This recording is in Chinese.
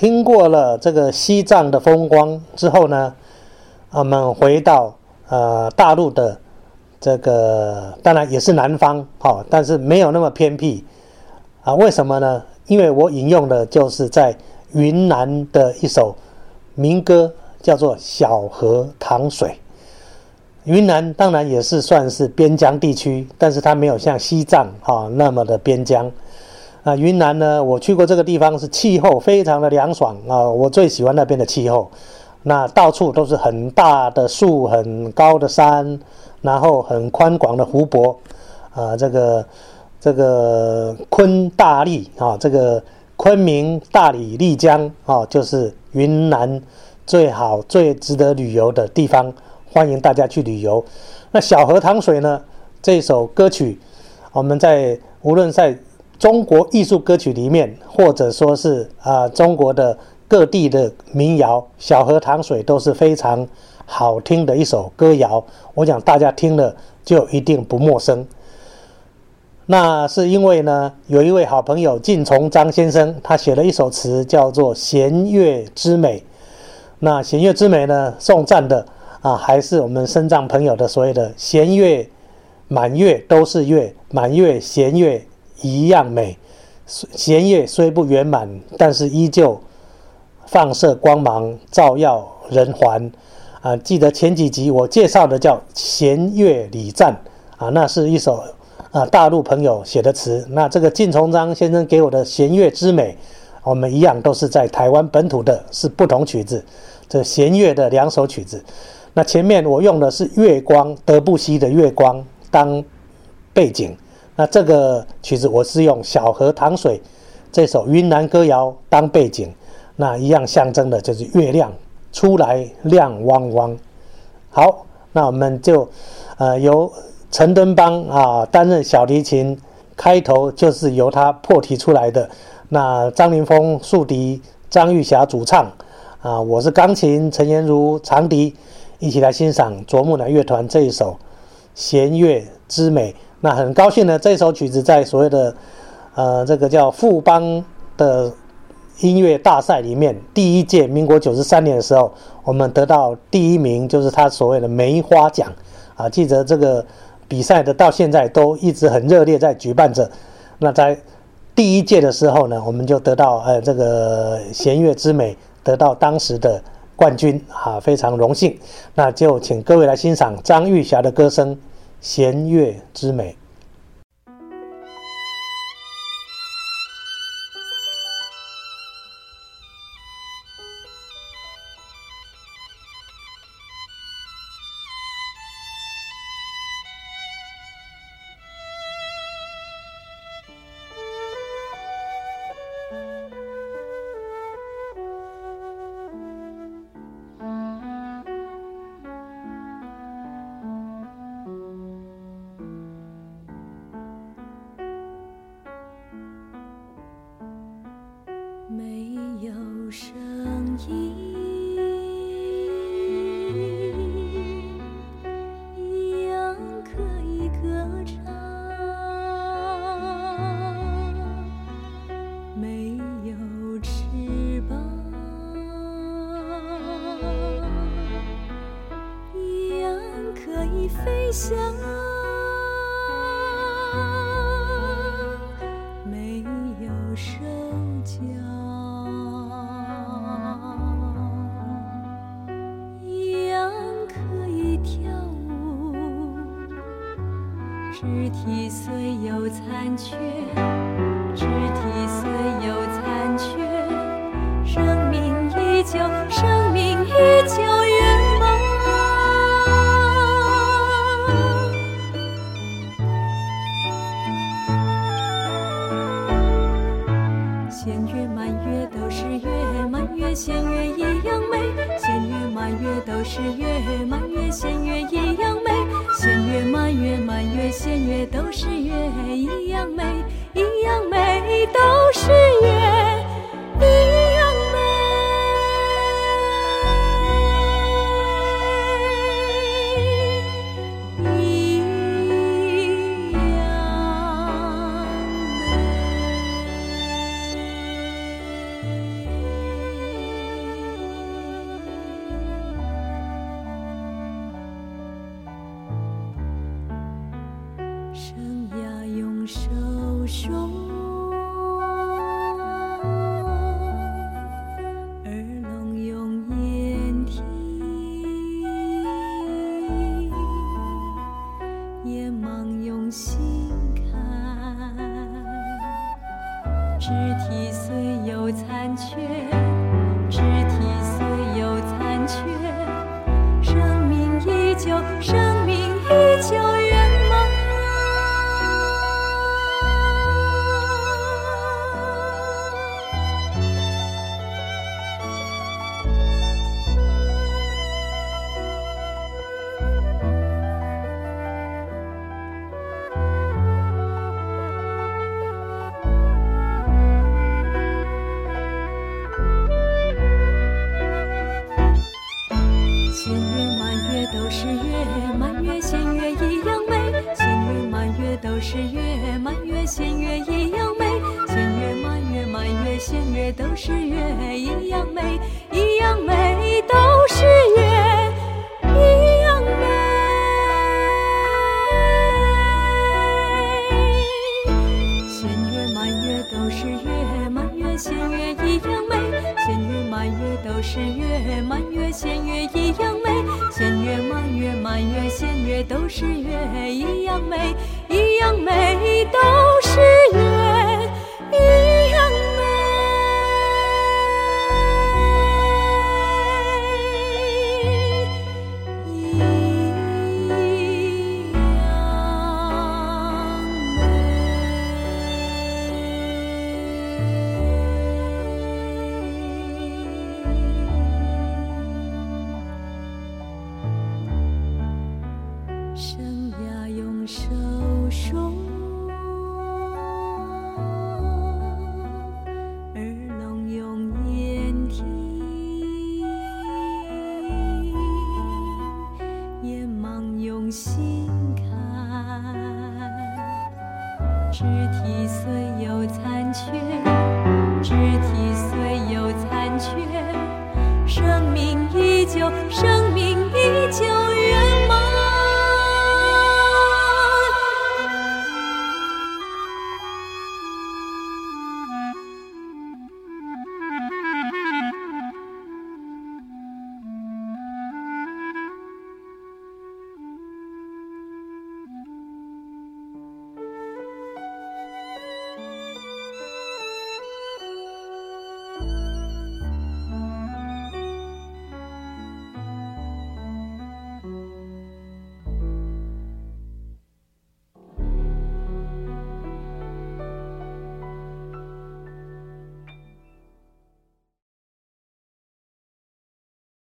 听过了这个西藏的风光之后呢，我们回到呃大陆的这个，当然也是南方，好，但是没有那么偏僻啊。为什么呢？因为我引用的就是在云南的一首民歌，叫做《小河淌水》。云南当然也是算是边疆地区，但是它没有像西藏哈那么的边疆。啊，云南呢，我去过这个地方，是气候非常的凉爽啊，我最喜欢那边的气候。那到处都是很大的树、很高的山，然后很宽广的湖泊。啊，这个这个昆大丽啊，这个昆明、大理、丽江啊，就是云南最好、最值得旅游的地方。欢迎大家去旅游。那小河淌水呢？这首歌曲，我们在无论在中国艺术歌曲里面，或者说是啊中国的各地的民谣，《小河淌水》都是非常好听的一首歌谣。我想大家听了就一定不陌生。那是因为呢，有一位好朋友靳从章先生，他写了一首词，叫做《弦乐之美》。那《弦乐之美》呢，送赞的。啊，还是我们深藏朋友的所谓的弦乐、满月都是月，满月弦乐一样美。弦乐虽不圆满，但是依旧放射光芒，照耀人寰。啊，记得前几集我介绍的叫《弦乐礼赞》啊，那是一首啊大陆朋友写的词。那这个靳崇章先生给我的弦乐之美，我们一样都是在台湾本土的，是不同曲子，这弦乐的两首曲子。那前面我用的是月光，德布西的月光当背景。那这个曲子我是用小河淌水这首云南歌谣当背景。那一样象征的就是月亮出来亮汪汪。好，那我们就呃由陈登邦啊担任小提琴，开头就是由他破题出来的。那张凌峰竖笛，张玉霞主唱啊，我是钢琴，陈妍如长笛。一起来欣赏卓木兰乐团这一首弦乐之美。那很高兴呢，这首曲子在所谓的呃这个叫富邦的音乐大赛里面，第一届民国九十三年的时候，我们得到第一名，就是他所谓的梅花奖啊。记得这个比赛的到现在都一直很热烈在举办着。那在第一届的时候呢，我们就得到呃这个弦乐之美，得到当时的。冠军啊，非常荣幸，那就请各位来欣赏张玉霞的歌声《弦乐之美》。虽有残缺，肢体虽有残缺，生命依旧，生命依旧圆满。弦月满月都是月，满月弦月一样美。弦月满月都是月，满月弦月一。弦月都是月影。肢体虽有残缺，肢体虽有残缺，生命依旧。生。弦月都是月，一样美，一样美，都是月，一样美。弦月满月都是月，满月弦月一样美。弦月满月都是月，满月弦月一样美。弦月满月满月弦月都是月，一样美，一样美，都是月，肢体虽有残缺，肢体虽有残缺，生命依旧，生命依旧。